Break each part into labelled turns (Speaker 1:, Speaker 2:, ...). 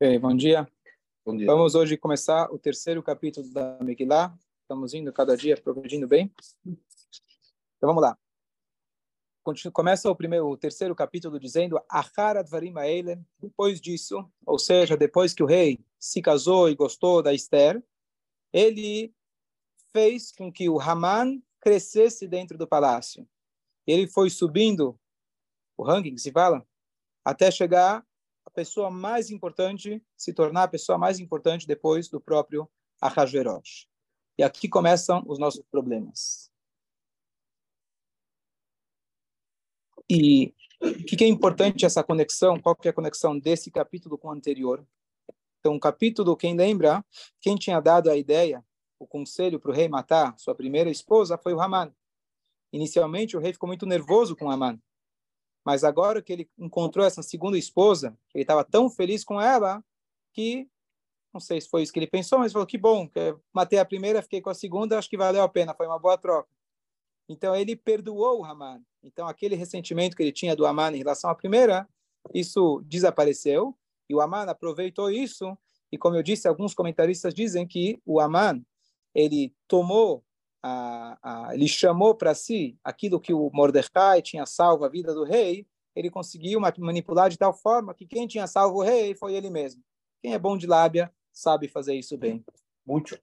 Speaker 1: Bem, bom dia. Bom dia. Vamos hoje começar o terceiro capítulo da Megillah. Estamos indo cada dia progredindo bem. Então vamos lá. Começa o primeiro, o terceiro capítulo dizendo Achar advarim Depois disso, ou seja, depois que o rei se casou e gostou da Esther, ele fez com que o Haman crescesse dentro do palácio. Ele foi subindo o ranking, se fala, até chegar pessoa mais importante, se tornar a pessoa mais importante depois do próprio Ahasverosh. E aqui começam os nossos problemas. E o que, que é importante essa conexão? Qual que é a conexão desse capítulo com o anterior? Então, o capítulo, quem lembra, quem tinha dado a ideia, o conselho para o rei matar sua primeira esposa foi o Haman. Inicialmente, o rei ficou muito nervoso com Haman. Mas agora que ele encontrou essa segunda esposa, ele estava tão feliz com ela que não sei se foi isso que ele pensou, mas falou que bom, que matei a primeira, fiquei com a segunda, acho que valeu a pena, foi uma boa troca. Então ele perdoou o Haman. Então aquele ressentimento que ele tinha do Haman em relação à primeira, isso desapareceu e o Haman aproveitou isso e como eu disse, alguns comentaristas dizem que o Haman ele tomou a, a, ele chamou para si aquilo que o Mordecai tinha salvo a vida do rei, ele conseguiu manipular de tal forma que quem tinha salvo o rei foi ele mesmo. Quem é bom de lábia sabe fazer isso bem.
Speaker 2: Muito.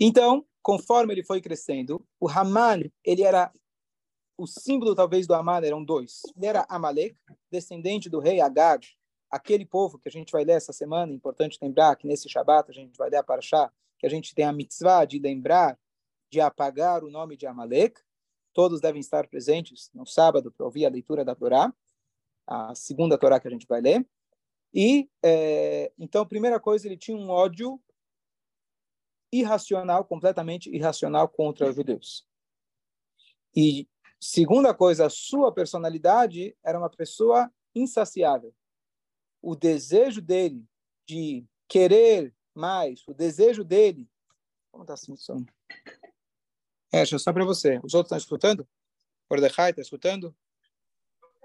Speaker 1: Então, conforme ele foi crescendo, o Haman, ele era o símbolo talvez do Haman eram dois. Ele era Amalek, descendente do rei Agag, aquele povo que a gente vai ler essa semana, importante lembrar que nesse Shabat a gente vai ler a Parashá que a gente tem a mitzvah de lembrar, de apagar o nome de Amalek. Todos devem estar presentes no sábado para ouvir a leitura da Torá, a segunda Torá que a gente vai ler. E, é, então, primeira coisa, ele tinha um ódio irracional, completamente irracional contra os judeus. E, segunda coisa, a sua personalidade era uma pessoa insaciável. O desejo dele de querer mas o desejo dele. Como está assim, som? É, só para você. Os outros estão escutando? Mordecai está escutando?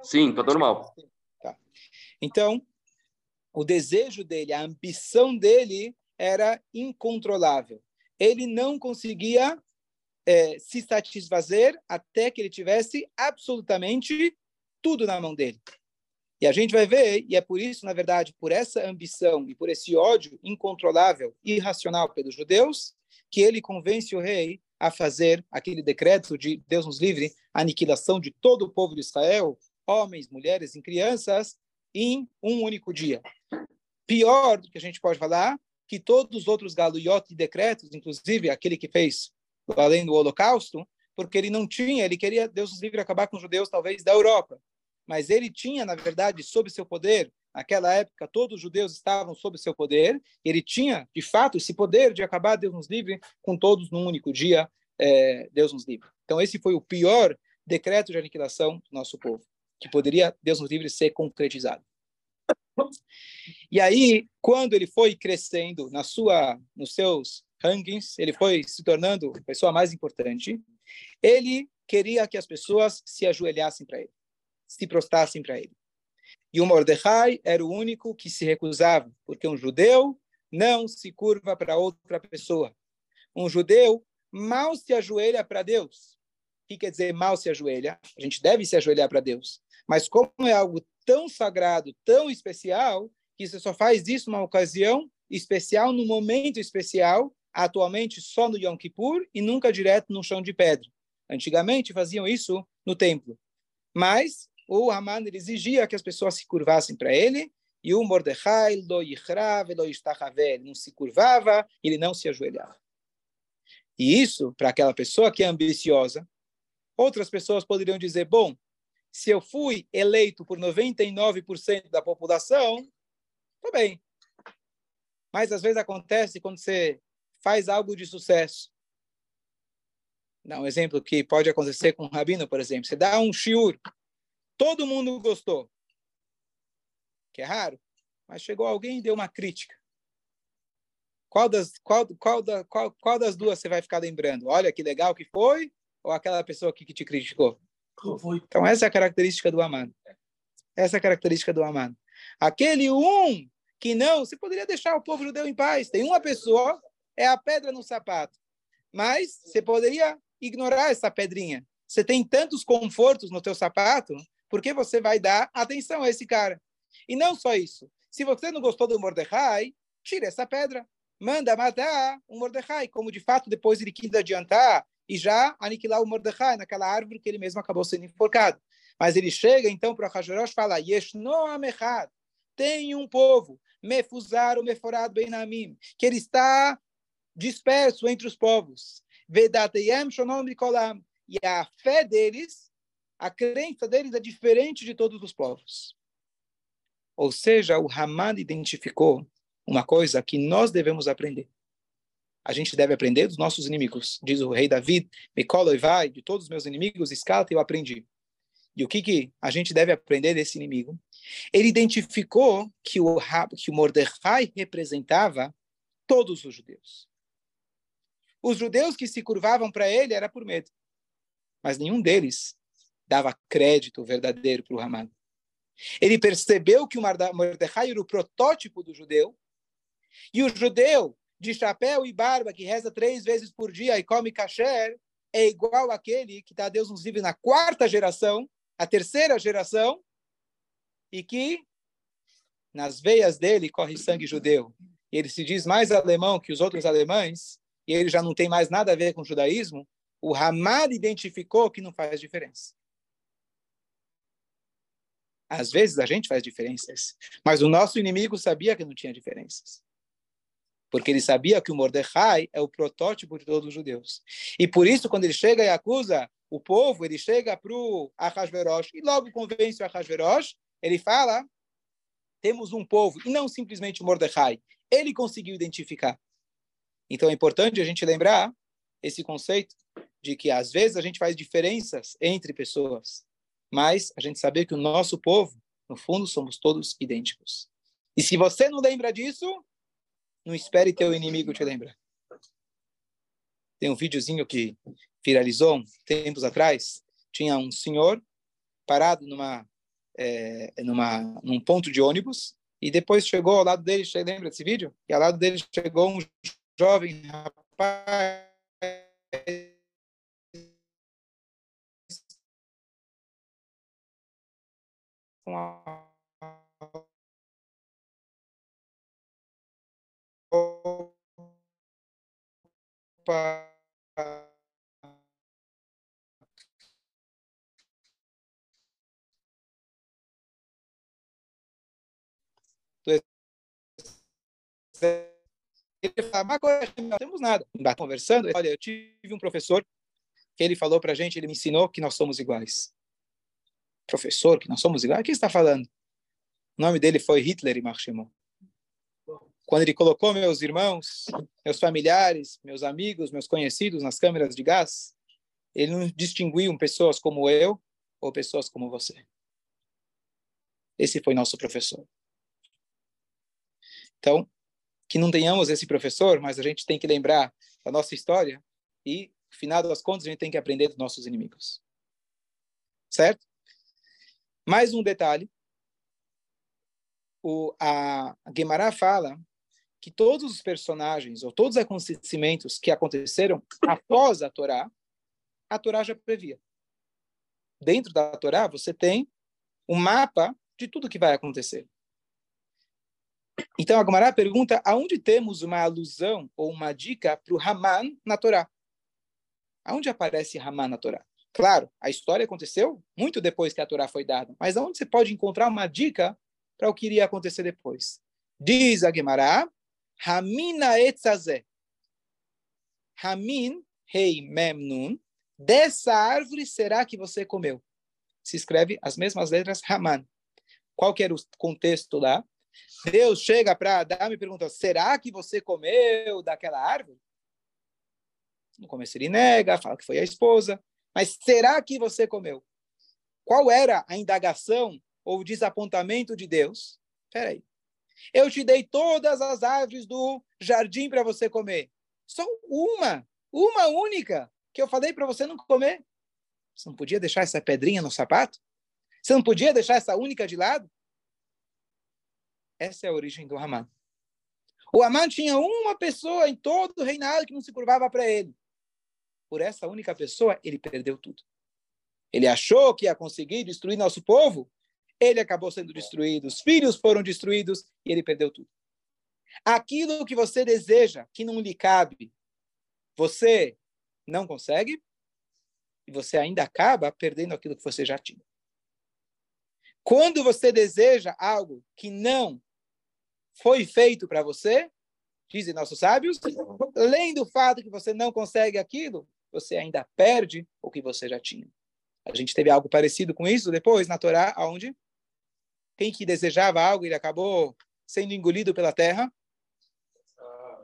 Speaker 2: Sim, está normal.
Speaker 1: Tá. Então, o desejo dele, a ambição dele era incontrolável. Ele não conseguia é, se satisfazer até que ele tivesse absolutamente tudo na mão dele. E a gente vai ver, e é por isso, na verdade, por essa ambição e por esse ódio incontrolável, irracional pelos judeus, que ele convence o rei a fazer aquele decreto de Deus nos livre, aniquilação de todo o povo de Israel, homens, mulheres e crianças, em um único dia. Pior do que a gente pode falar, que todos os outros galuyot e decretos, inclusive aquele que fez além do Holocausto, porque ele não tinha, ele queria, Deus nos livre, acabar com os judeus, talvez, da Europa mas ele tinha, na verdade, sob seu poder, naquela época, todos os judeus estavam sob seu poder, ele tinha, de fato, esse poder de acabar, Deus nos livre, com todos num único dia, é, Deus nos livre. Então, esse foi o pior decreto de aniquilação do nosso povo, que poderia, Deus nos livre, ser concretizado. E aí, quando ele foi crescendo na sua, nos seus rankings, ele foi se tornando a pessoa mais importante, ele queria que as pessoas se ajoelhassem para ele se prostrassem para ele. E o Mordecai era o único que se recusava, porque um judeu não se curva para outra pessoa. Um judeu mal se ajoelha para Deus. O que quer dizer mal se ajoelha? A gente deve se ajoelhar para Deus. Mas como é algo tão sagrado, tão especial, que você só faz isso numa ocasião especial, num momento especial, atualmente só no Yom Kippur e nunca direto no chão de pedra. Antigamente faziam isso no templo. Mas o Haman exigia que as pessoas se curvassem para ele, e o Mordecai lo yichrav lo ele não se curvava, ele não se ajoelhava. E isso, para aquela pessoa que é ambiciosa, outras pessoas poderiam dizer, bom, se eu fui eleito por 99% da população, tudo bem. Mas às vezes acontece quando você faz algo de sucesso. Um exemplo que pode acontecer com um rabino, por exemplo. Você dá um shiur Todo mundo gostou. Que é raro. Mas chegou alguém e deu uma crítica. Qual das, qual, qual, da, qual, qual das duas você vai ficar lembrando? Olha que legal que foi? Ou aquela pessoa que, que te criticou? Então, essa é a característica do amado. Essa é a característica do amado. Aquele um que não, você poderia deixar o povo judeu em paz. Tem uma pessoa, é a pedra no sapato. Mas você poderia ignorar essa pedrinha. Você tem tantos confortos no teu sapato, por que você vai dar atenção a esse cara? E não só isso. Se você não gostou do Mordecai, tira essa pedra. Manda matar o Mordecai, como de fato depois ele quis adiantar e já aniquilar o Mordecai naquela árvore que ele mesmo acabou sendo enforcado. Mas ele chega então para Hashverosh e fala: Yeshno Amechad, tem um povo, Mefuzar o Meforad Benamim, que ele está disperso entre os povos. Vedateyem Shonom Mikolam. E a fé deles, a crença deles é diferente de todos os povos. Ou seja, o Haman identificou uma coisa que nós devemos aprender. A gente deve aprender dos nossos inimigos. Diz o rei David, Micola e vai, de todos os meus inimigos, escata eu aprendi. E o que, que a gente deve aprender desse inimigo? Ele identificou que o, que o Mordecai representava todos os judeus. Os judeus que se curvavam para ele era por medo. Mas nenhum deles dava crédito verdadeiro para o Haman. Ele percebeu que o Mordecai era o protótipo do judeu e o judeu de chapéu e barba que reza três vezes por dia e come kasher é igual àquele que está Deus nos livre na quarta geração, a terceira geração, e que nas veias dele corre sangue judeu. E ele se diz mais alemão que os outros alemães, e ele já não tem mais nada a ver com o judaísmo. O Hamad identificou que não faz diferença. Às vezes a gente faz diferenças, mas o nosso inimigo sabia que não tinha diferenças porque ele sabia que o Mordecai é o protótipo de todos os judeus. E por isso, quando ele chega e acusa o povo, ele chega para o Ahasverosh e logo convence o Ahasverosh, ele fala, temos um povo, e não simplesmente o Mordecai. Ele conseguiu identificar. Então é importante a gente lembrar esse conceito de que às vezes a gente faz diferenças entre pessoas, mas a gente saber que o nosso povo, no fundo, somos todos idênticos. E se você não lembra disso, não espere teu inimigo te lembrar. Tem um videozinho que viralizou tempos atrás. Tinha um senhor parado numa, é, numa, num ponto de ônibus e depois chegou ao lado dele, você lembra desse vídeo? E ao lado dele chegou um jovem rapaz com a ele fala, mas não temos nada. Conversando, olha, eu tive um professor que ele falou para a gente, ele me ensinou que nós somos iguais. Professor, que nós somos iguais? O que está falando? O nome dele foi Hitler e Marchimon. Quando ele colocou meus irmãos, meus familiares, meus amigos, meus conhecidos nas câmeras de gás, ele não distinguiu pessoas como eu ou pessoas como você. Esse foi nosso professor. Então, que não tenhamos esse professor, mas a gente tem que lembrar da nossa história e, no final das contas, a gente tem que aprender dos nossos inimigos. Certo? Mais um detalhe. O, a, Guemará fala que todos os personagens ou todos os acontecimentos que aconteceram após a Torá, a Torá já previa. Dentro da Torá, você tem um mapa de tudo que vai acontecer. Então, a Gemara pergunta aonde temos uma alusão ou uma dica para o Haman na Torá. Aonde aparece Haman na Torá? Claro, a história aconteceu muito depois que a Torá foi dada, mas aonde você pode encontrar uma dica para o que iria acontecer depois? Diz a Gemara, Hamina etzazé. Hamin, rei memnun, dessa árvore será que você comeu. Se escreve as mesmas letras Haman. Qual que era o contexto lá? Deus chega para Adão e pergunta: será que você comeu daquela árvore? No começo ele nega, fala que foi a esposa. Mas será que você comeu? Qual era a indagação ou o desapontamento de Deus? Espera aí. Eu te dei todas as árvores do jardim para você comer. Só uma, uma única, que eu falei para você não comer. Você não podia deixar essa pedrinha no sapato? Você não podia deixar essa única de lado? Essa é a origem do Haman. O Haman tinha uma pessoa em todo o reinado que não se curvava para ele. Por essa única pessoa, ele perdeu tudo. Ele achou que ia conseguir destruir nosso povo, ele acabou sendo destruído, os filhos foram destruídos e ele perdeu tudo. Aquilo que você deseja, que não lhe cabe, você não consegue e você ainda acaba perdendo aquilo que você já tinha. Quando você deseja algo que não foi feito para você, dizem nossos sábios, além do fato que você não consegue aquilo, você ainda perde o que você já tinha. A gente teve algo parecido com isso depois na Torá, aonde quem que desejava algo, ele acabou sendo engolido pela terra.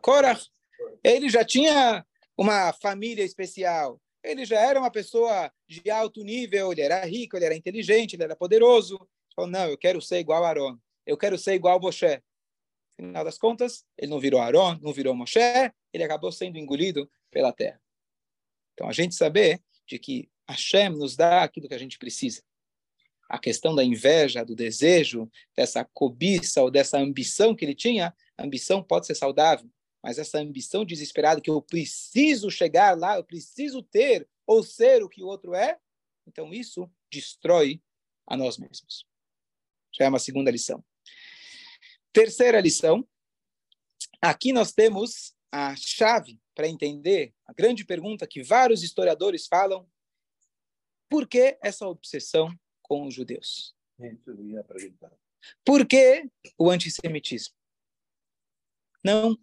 Speaker 1: Korah, ele já tinha uma família especial, ele já era uma pessoa de alto nível, ele era rico, ele era inteligente, ele era poderoso. Ele falou, não, eu quero ser igual a Aaron, eu quero ser igual a Moshe. Final das contas, ele não virou Aaron, não virou Moshe, ele acabou sendo engolido pela terra. Então, a gente saber de que Hashem nos dá aquilo que a gente precisa. A questão da inveja, do desejo, dessa cobiça ou dessa ambição que ele tinha, a ambição pode ser saudável, mas essa ambição desesperada que eu preciso chegar lá, eu preciso ter ou ser o que o outro é, então isso destrói a nós mesmos. Já é uma segunda lição. Terceira lição. Aqui nós temos a chave para entender a grande pergunta que vários historiadores falam por que essa obsessão com os judeus? Por que o antissemitismo? Não,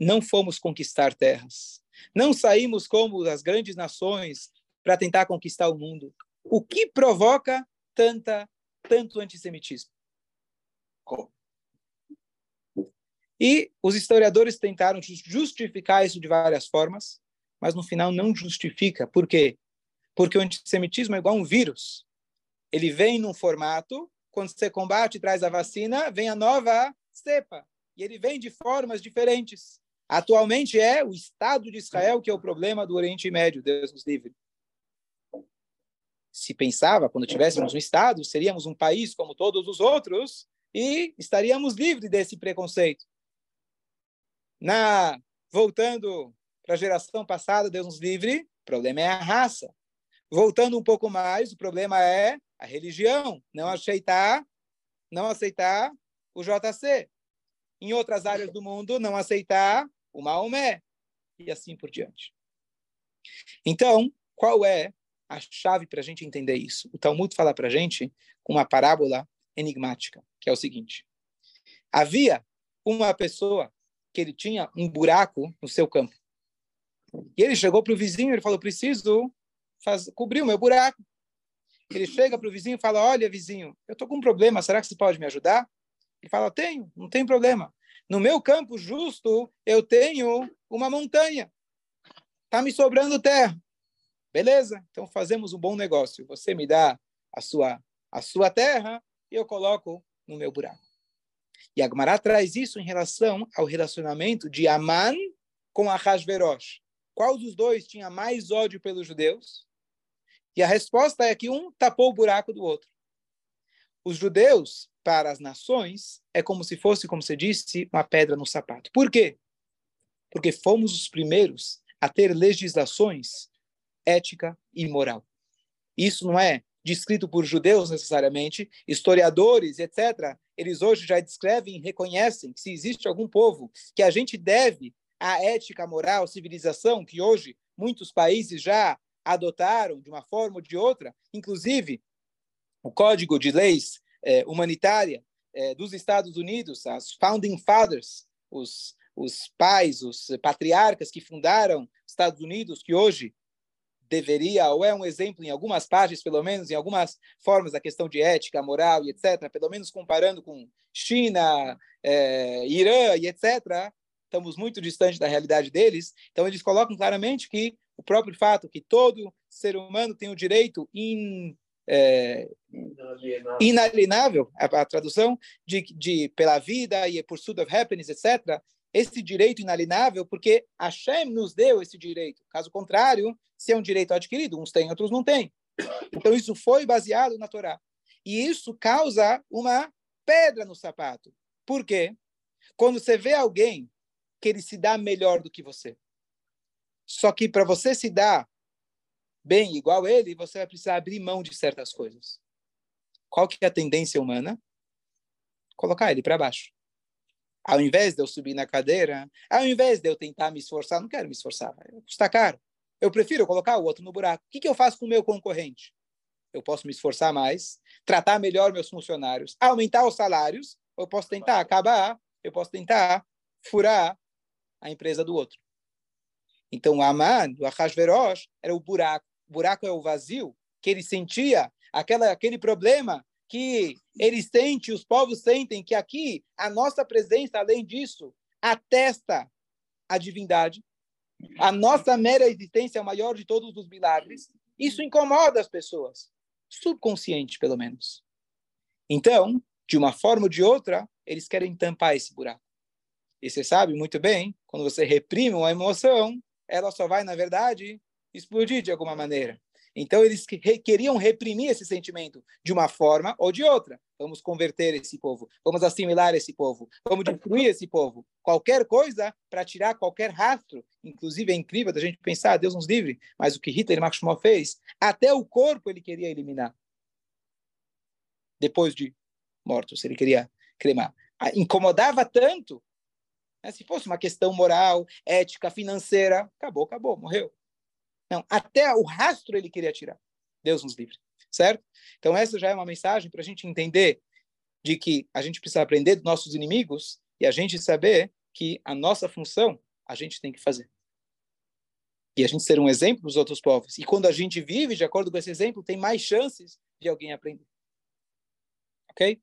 Speaker 1: não fomos conquistar terras. Não saímos como as grandes nações para tentar conquistar o mundo. O que provoca tanta, tanto antissemitismo? E os historiadores tentaram justificar isso de várias formas, mas no final não justifica. Por quê? Porque o antissemitismo é igual um vírus. Ele vem num formato, quando você combate e traz a vacina, vem a nova cepa. E ele vem de formas diferentes. Atualmente é o Estado de Israel que é o problema do Oriente Médio, Deus nos livre. Se pensava, quando tivéssemos um Estado, seríamos um país como todos os outros e estaríamos livres desse preconceito. Na voltando para a geração passada, Deus nos livre, o problema é a raça. Voltando um pouco mais, o problema é a religião, não aceitar, não aceitar o JC. Em outras áreas do mundo, não aceitar o Maomé e assim por diante. Então, qual é a chave para a gente entender isso? O Talmud fala para a gente uma parábola enigmática, que é o seguinte: havia uma pessoa que ele tinha um buraco no seu campo. E ele chegou para o vizinho e falou: preciso faz, cobrir o meu buraco. Ele chega para o vizinho e fala: Olha, vizinho, eu estou com um problema, será que você pode me ajudar? Ele fala: Tenho, não tem problema. No meu campo justo, eu tenho uma montanha. Está me sobrando terra. Beleza, então fazemos um bom negócio. Você me dá a sua, a sua terra e eu coloco no meu buraco. E a Gemara traz isso em relação ao relacionamento de Aman com Ahasverosh. Qual dos dois tinha mais ódio pelos judeus? E a resposta é que um tapou o buraco do outro. Os judeus, para as nações, é como se fosse, como você disse, uma pedra no sapato. Por quê? Porque fomos os primeiros a ter legislações ética e moral. Isso não é descrito por judeus necessariamente, historiadores, etc. Eles hoje já descrevem, reconhecem que se existe algum povo que a gente deve a ética, moral, civilização que hoje muitos países já adotaram de uma forma ou de outra, inclusive o Código de Leis eh, Humanitária eh, dos Estados Unidos, as Founding Fathers, os, os pais, os patriarcas que fundaram Estados Unidos, que hoje deveria, ou é um exemplo em algumas páginas, pelo menos, em algumas formas da questão de ética, moral e etc., pelo menos comparando com China, eh, Irã e etc., estamos muito distantes da realidade deles. Então, eles colocam claramente que o próprio fato que todo ser humano tem o direito in, é, inalienável, a, a, tradução, de, de pela vida e pursuit of happiness, etc., esse direito inalienável, porque Hashem nos deu esse direito. Caso contrário, se é um direito adquirido, uns têm, outros não têm. Então, isso foi baseado na Torá. E isso causa uma pedra no sapato. Por quê? Quando você vê alguém que ele se dá melhor do que você, só que para você se dar bem igual ele, você vai precisar abrir mão de certas coisas. Qual que é a tendência humana? Colocar ele para baixo. Ao invés de eu subir na cadeira, ao invés de eu tentar me esforçar, não quero me esforçar, custa caro. Eu prefiro colocar o outro no buraco. O que, que eu faço com o meu concorrente? Eu posso me esforçar mais, tratar melhor meus funcionários, aumentar os salários, ou eu posso tentar acabar, eu posso tentar furar a empresa do outro. Então, o Aman, o Ahasverosh, era o buraco. O buraco é o vazio que ele sentia, aquela, aquele problema que eles sentem, os povos sentem, que aqui a nossa presença, além disso, atesta a divindade. A nossa mera existência é o maior de todos os milagres. Isso incomoda as pessoas, subconsciente, pelo menos. Então, de uma forma ou de outra, eles querem tampar esse buraco. E você sabe muito bem, quando você reprime uma emoção, ela só vai, na verdade, explodir de alguma maneira. Então, eles queriam reprimir esse sentimento de uma forma ou de outra. Vamos converter esse povo, vamos assimilar esse povo, vamos destruir esse povo. Qualquer coisa para tirar qualquer rastro. Inclusive, é incrível da gente pensar, Deus nos livre, mas o que Hitler e Maximov fez, até o corpo ele queria eliminar. Depois de mortos, ele queria cremar. Ah, incomodava tanto. Né? Se fosse uma questão moral, ética, financeira, acabou, acabou, morreu. Não, até o rastro ele queria tirar. Deus nos livre, certo? Então essa já é uma mensagem para a gente entender de que a gente precisa aprender dos nossos inimigos e a gente saber que a nossa função a gente tem que fazer. E a gente ser um exemplo para os outros povos. E quando a gente vive de acordo com esse exemplo, tem mais chances de alguém aprender. Ok?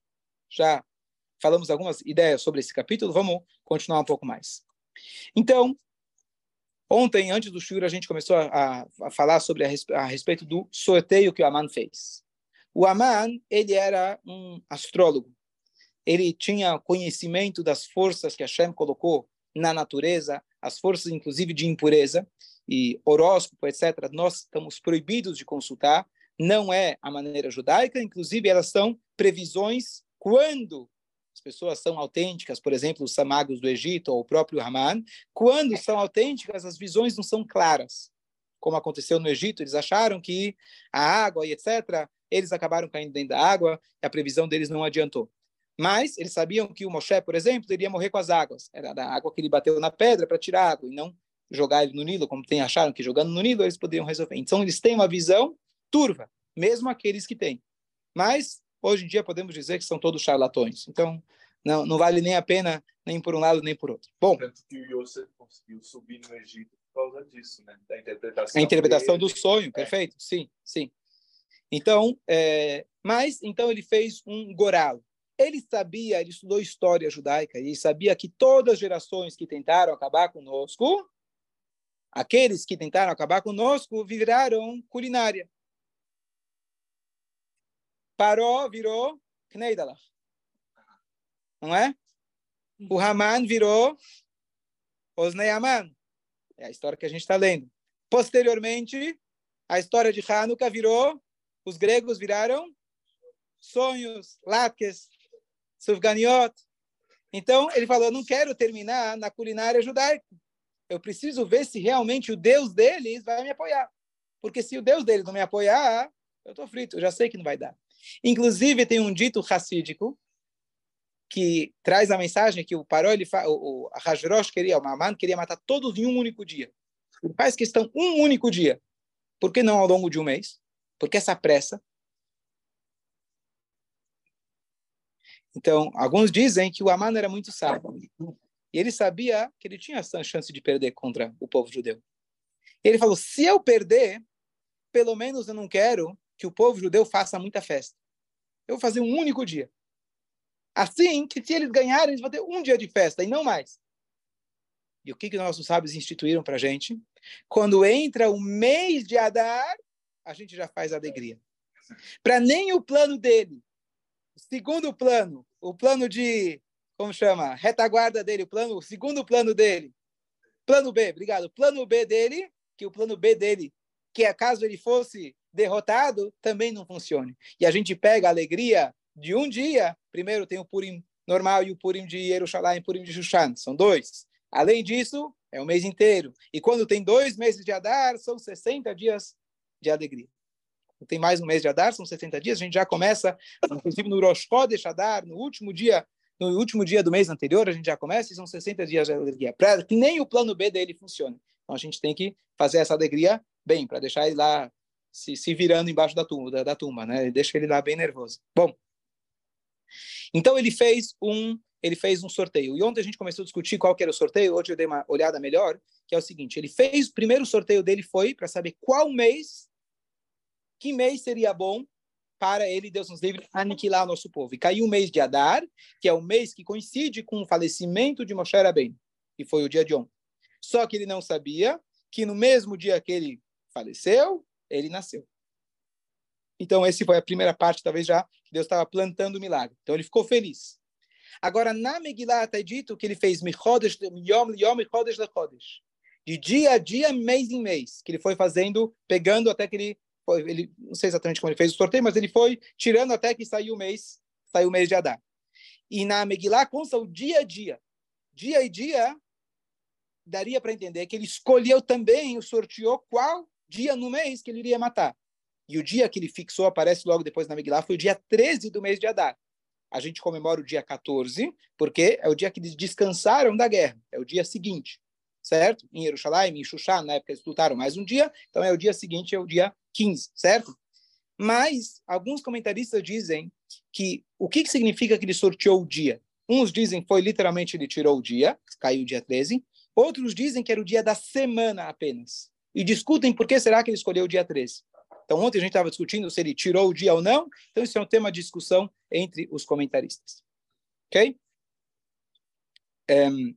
Speaker 1: Já falamos algumas ideias sobre esse capítulo, vamos continuar um pouco mais. Então, Ontem, antes do Shur, a gente começou a, a falar sobre a, a, respeito do sorteio que o Aman fez. O Aman, ele era um astrólogo. Ele tinha conhecimento das forças que Hashem colocou na natureza, as forças, inclusive, de impureza e horóscopo, etc. Nós estamos proibidos de consultar. Não é a maneira judaica, inclusive, elas são previsões quando as pessoas são autênticas, por exemplo, os samagos do Egito ou o próprio Haman, quando são autênticas, as visões não são claras. Como aconteceu no Egito, eles acharam que a água e etc., eles acabaram caindo dentro da água e a previsão deles não adiantou. Mas eles sabiam que o Moshe, por exemplo, iria morrer com as águas. Era da água que ele bateu na pedra para tirar água e não jogar ele no Nilo, como tem acharam que jogando no Nilo eles poderiam resolver. Então eles têm uma visão turva, mesmo aqueles que têm. Mas Hoje em dia podemos dizer que são todos charlatões. Então, não, não vale nem a pena nem por um lado nem por outro. Bom.
Speaker 3: Tanto que o Yosef conseguiu subir no Egito por causa disso, né? Da interpretação.
Speaker 1: A interpretação dele. do sonho, é. perfeito. Sim, sim. Então, é, mas então ele fez um goral. Ele sabia, ele estudou história judaica e sabia que todas as gerações que tentaram acabar conosco, aqueles que tentaram acabar conosco, viraram culinária. Paró virou Kneidalach. Não é? O Haman virou Osnei Haman. É a história que a gente está lendo. Posteriormente, a história de Hanukkah virou, os gregos viraram sonhos, latkes, sufganiot. Então, ele falou, não quero terminar na culinária judaica. Eu preciso ver se realmente o Deus deles vai me apoiar. Porque se o Deus deles não me apoiar, eu estou frito, eu já sei que não vai dar. Inclusive, tem um dito racídico que traz a mensagem que o Paró, ele fa... o, o Hajrosh queria, o Maman queria matar todos em um único dia. Faz questão um único dia. Por que não ao longo de um mês? Porque essa pressa? Então, alguns dizem que o Aman era muito sábio. E ele sabia que ele tinha essa chance de perder contra o povo judeu. Ele falou: se eu perder, pelo menos eu não quero que o povo judeu faça muita festa. Eu vou fazer um único dia. Assim que se eles ganharem, eles vão ter um dia de festa e não mais. E o que, que nossos sábios instituíram para a gente? Quando entra o mês de Adar, a gente já faz alegria. Para nem o plano dele, o segundo plano, o plano de, como chama? Retaguarda dele, o plano, o segundo plano dele. Plano B, obrigado. Plano B dele, que o plano B dele, que caso ele fosse derrotado, também não funcione. E a gente pega a alegria de um dia, primeiro tem o Purim normal e o Purim de Jerusalém e Purim de Shushan. São dois. Além disso, é o mês inteiro. E quando tem dois meses de Adar, são 60 dias de alegria. Tem mais um mês de Adar, são 60 dias. A gente já começa, inclusive no Rosh Chodesh Adar, no último dia no último dia do mês anterior, a gente já começa e são 60 dias de alegria. Para que nem o plano B dele funcione. Então a gente tem que fazer essa alegria bem, para deixar ele lá se, se virando embaixo da tumba, da, da né? Deixa ele lá bem nervoso. Bom, então ele fez um ele fez um sorteio. E ontem a gente começou a discutir qual que era o sorteio. Hoje eu dei uma olhada melhor, que é o seguinte: ele fez o primeiro sorteio dele foi para saber qual mês, que mês seria bom para ele, Deus nos livre, aniquilar o nosso povo. E caiu o mês de Adar, que é o mês que coincide com o falecimento de Moshe Rabbeinu, que foi o dia de ontem. Só que ele não sabia que no mesmo dia que ele faleceu, ele nasceu. Então, essa foi a primeira parte, talvez já, que Deus estava plantando o milagre. Então, ele ficou feliz. Agora, na Megillah está dito que ele fez de dia a dia, mês em mês, que ele foi fazendo, pegando até que ele ele, não sei exatamente como ele fez o sorteio, mas ele foi tirando até que saiu o mês, saiu o mês de Adar. E na Megillah consta o dia a dia. Dia e dia, daria para entender que ele escolheu também, o sorteou qual dia no mês que ele iria matar. E o dia que ele fixou, aparece logo depois na Megillah, foi o dia 13 do mês de Adar. A gente comemora o dia 14, porque é o dia que eles descansaram da guerra, é o dia seguinte certo? Em Jerusalém, em Xuxá, na época eles lutaram mais um dia, então é o dia seguinte, é o dia 15, certo? Mas alguns comentaristas dizem que o que, que significa que ele sorteou o dia? Uns dizem foi literalmente ele tirou o dia, caiu o dia 13. Outros dizem que era o dia da semana apenas. E discutem por que será que ele escolheu o dia 13. Então, ontem a gente estava discutindo se ele tirou o dia ou não. Então, isso é um tema de discussão entre os comentaristas. Ok? Um,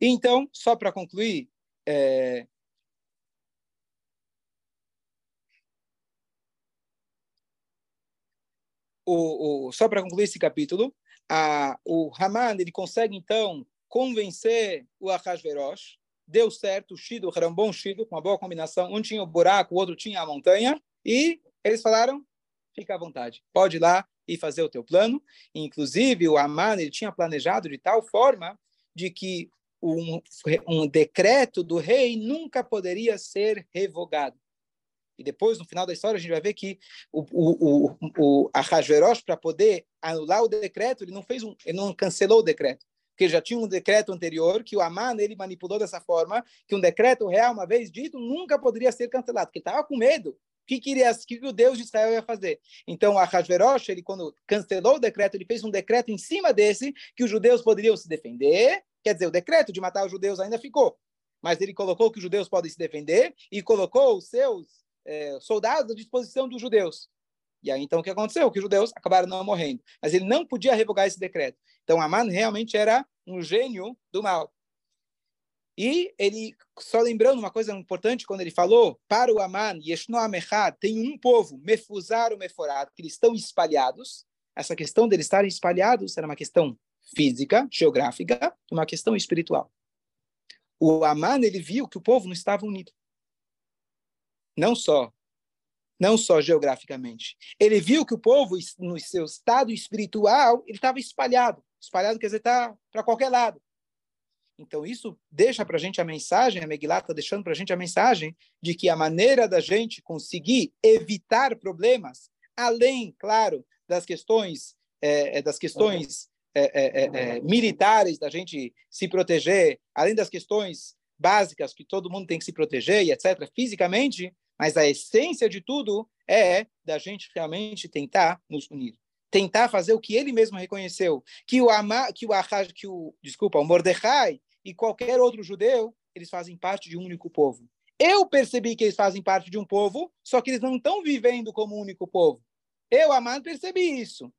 Speaker 1: então, só para concluir, é... o, o, só para concluir esse capítulo, a, o Haman ele consegue então convencer o Ahasverosh, deu certo, o Shido era um bom Shido, com uma boa combinação, um tinha o buraco, o outro tinha a montanha, e eles falaram, fica à vontade, pode ir lá e fazer o teu plano. Inclusive, o Haman ele tinha planejado de tal forma de que um, um decreto do rei nunca poderia ser revogado. E depois, no final da história, a gente vai ver que o, o, o, o Ahasverosh, para poder anular o decreto, ele não fez um, ele não cancelou o decreto. Porque já tinha um decreto anterior que o Aman ele manipulou dessa forma, que um decreto real, uma vez dito, nunca poderia ser cancelado, porque estava com medo. O que, queria, que, o Deus de Israel ia fazer? Então, Ahasverosh, ele, quando cancelou o decreto, ele fez um decreto em cima desse, que os judeus poderiam se defender, Quer dizer, o decreto de matar os judeus ainda ficou, mas ele colocou que os judeus podem se defender e colocou os seus é, soldados à disposição dos judeus. E aí, então, o que aconteceu? Que os judeus acabaram não morrendo. Mas ele não podia revogar esse decreto. Então, Aman realmente era um gênio do mal. E ele, só lembrando uma coisa importante, quando ele falou, para o Aman, Yeshnoam Echad, tem um povo, Mefuzar o Meforado, que eles estão espalhados. Essa questão deles estarem espalhados era uma questão física, geográfica, uma questão espiritual. O Aman, ele viu que o povo não estava unido. Não só não só geograficamente. Ele viu que o povo, no seu estado espiritual, ele estava espalhado. Espalhado quer dizer, está para qualquer lado. Então, isso deixa para a gente a mensagem, a Megillah está deixando para a gente a mensagem de que a maneira da gente conseguir evitar problemas, além, claro, das questões, é, das questões é, é, é, é, militares da gente se proteger, além das questões básicas que todo mundo tem que se proteger e etc., fisicamente, mas a essência de tudo é da gente realmente tentar nos unir. Tentar fazer o que ele mesmo reconheceu, que o Ama, que o Ahaj, que o, desculpa, o Mordecai e qualquer outro judeu, eles fazem parte de um único povo. Eu percebi que eles fazem parte de um povo, só que eles não estão vivendo como um único povo. Eu, Amado, percebi isso.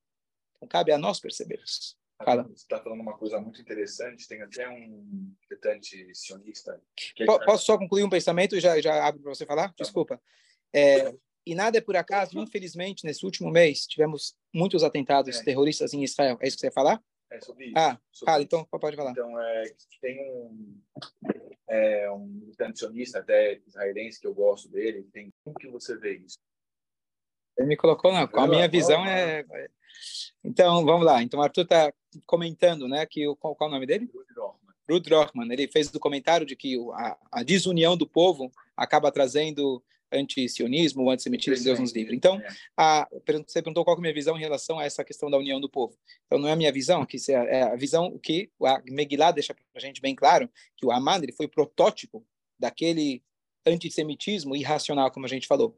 Speaker 1: Então, cabe a nós perceber isso.
Speaker 3: Fala. Você está falando uma coisa muito interessante. Tem até um militante sionista.
Speaker 1: Posso só concluir um pensamento e já, já abro para você falar? Tá Desculpa. É, e nada é por acaso, infelizmente, nesse último mês, tivemos muitos atentados é. terroristas em Israel. É isso que você ia falar?
Speaker 3: É sobre isso.
Speaker 1: Ah,
Speaker 3: sobre
Speaker 1: fala, então pode falar.
Speaker 3: Então, é, tem um, é, um sionista, até israelense, que eu gosto dele. Tem, como que você vê isso?
Speaker 1: Ele me colocou, não, a minha visão é... Então, vamos lá. Então, o Arthur está comentando, né, que o, qual, qual é o nome dele? Rud Rochman. Ele fez o comentário de que a, a desunião do povo acaba trazendo anti-sionismo, antissemitismo, Deus nos livre. Então, a, você perguntou qual é a minha visão em relação a essa questão da união do povo. Então, não é a minha visão, que é a visão que a Megillah deixa para a gente bem claro, que o Aman ele foi protótipo daquele antissemitismo irracional, como a gente falou.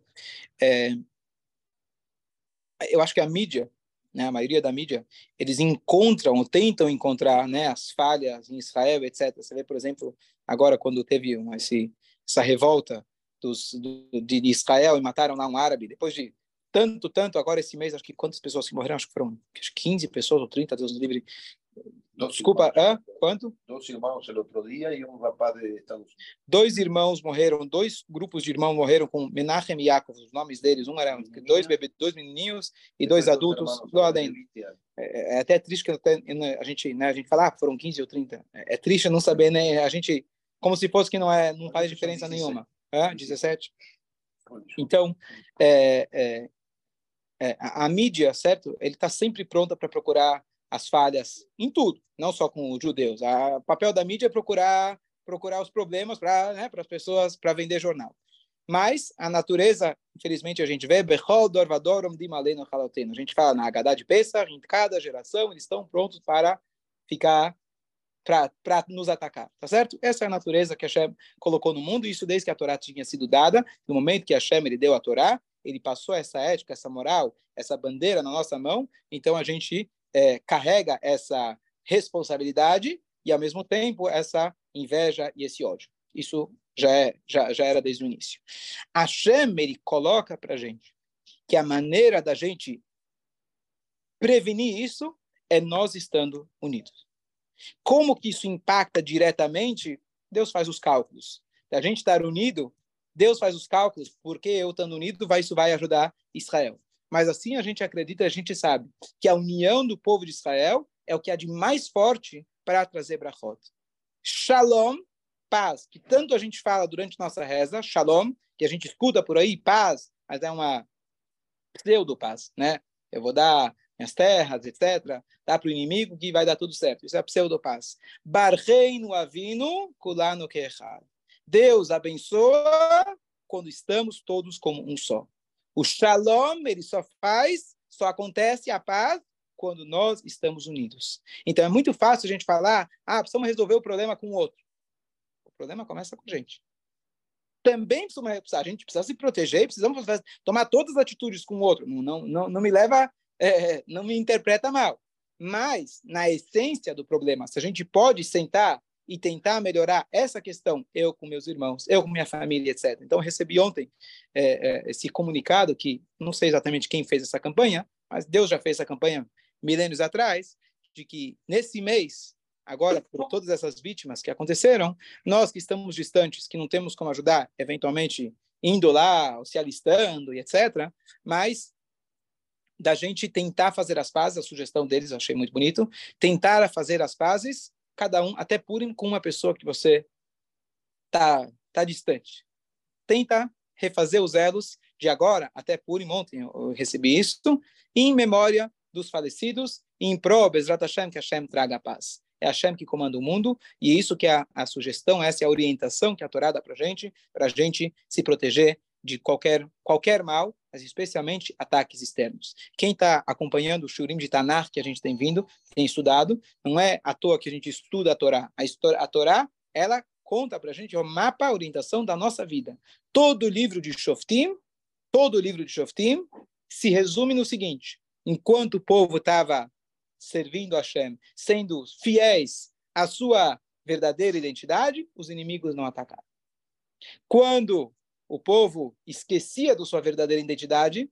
Speaker 1: É, eu acho que a mídia, né, a maioria da mídia, eles encontram, ou tentam encontrar né, as falhas em Israel, etc. Você vê, por exemplo, agora quando teve uma, esse, essa revolta dos, do, de Israel e mataram lá um árabe, depois de tanto, tanto, agora esse mês, acho que quantas pessoas que morreram? Acho que foram 15 pessoas ou 30, Deus nos Desculpa, irmãos, quanto?
Speaker 4: Dois irmãos no outro dia e um rapaz de Estados Unidos.
Speaker 1: Dois irmãos morreram, dois grupos de irmãos morreram com Menachem e Yaakov, os nomes deles. Um era dois bebês, dois menininhos e dois adultos lá dentro. É, é, até triste que até, a gente, né, a gente fala, ah, foram 15 ou 30. É, é triste não saber, né? A gente, como se fosse que não é, não faz diferença nenhuma. É, 17. Então, é, é, é, a, a, mídia, certo? Ele está sempre pronta para procurar as falhas em tudo, não só com os judeus. O papel da mídia é procurar procurar os problemas para né, as pessoas para vender jornal. Mas a natureza, infelizmente, a gente vê, a gente fala na Haggadah de Pesach, em cada geração, eles estão prontos para ficar para nos atacar, tá certo? Essa é a natureza que Hashem colocou no mundo, isso desde que a Torá tinha sido dada, no momento que Hashem ele deu a Torá, ele passou essa ética, essa moral, essa bandeira na nossa mão, então a gente é, carrega essa responsabilidade e, ao mesmo tempo, essa inveja e esse ódio. Isso já, é, já, já era desde o início. Hashem, ele coloca para a gente que a maneira da gente prevenir isso é nós estando unidos. Como que isso impacta diretamente? Deus faz os cálculos. Da gente estar unido, Deus faz os cálculos, porque eu estando unido, vai, isso vai ajudar Israel. Mas assim a gente acredita, a gente sabe que a união do povo de Israel é o que há de mais forte para trazer brachot. Shalom, paz, que tanto a gente fala durante nossa reza, shalom, que a gente escuta por aí, paz, mas é uma pseudo-paz, né? Eu vou dar minhas terras, etc. Dá para o inimigo que vai dar tudo certo. Isso é pseudo-paz. Barreino avino kulano kechad. Deus abençoa quando estamos todos como um só. O shalom, ele só faz, só acontece a paz quando nós estamos unidos. Então é muito fácil a gente falar, ah, precisamos resolver o problema com o outro. O problema começa com a gente. Também precisamos, a gente precisa se proteger, precisamos tomar todas as atitudes com o outro. Não, não, não me leva é, não me interpreta mal. Mas, na essência do problema, se a gente pode sentar e tentar melhorar essa questão, eu com meus irmãos, eu com minha família, etc. Então, recebi ontem é, é, esse comunicado que não sei exatamente quem fez essa campanha, mas Deus já fez essa campanha milênios atrás, de que nesse mês, agora, por todas essas vítimas que aconteceram, nós que estamos distantes, que não temos como ajudar, eventualmente indo lá, se alistando e etc., mas da gente tentar fazer as pazes, a sugestão deles eu achei muito bonito, tentar fazer as pazes, cada um, até Purim, com uma pessoa que você tá, tá distante. Tenta refazer os elos de agora até Purim, ontem eu recebi isso, em memória dos falecidos, em pró, Bezrat Hashem, que Hashem traga a paz. É Hashem que comanda o mundo, e é isso que é a, a sugestão, essa é a orientação que a Torá dá para gente, para a gente se proteger de qualquer, qualquer mal, mas especialmente ataques externos. Quem está acompanhando o Shurim de Tanar que a gente tem vindo, tem estudado, não é à toa que a gente estuda a Torá. A, história, a Torá, ela conta para a gente o mapa, a orientação da nossa vida. Todo livro de Shoftim, todo livro de Shoftim se resume no seguinte, enquanto o povo estava servindo a Hashem, sendo fiéis à sua verdadeira identidade, os inimigos não atacaram. Quando o povo esquecia da sua verdadeira identidade,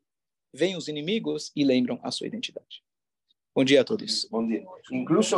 Speaker 1: vêm os inimigos e lembram a sua identidade. Bom dia a todos.
Speaker 4: Bom dia. Incluso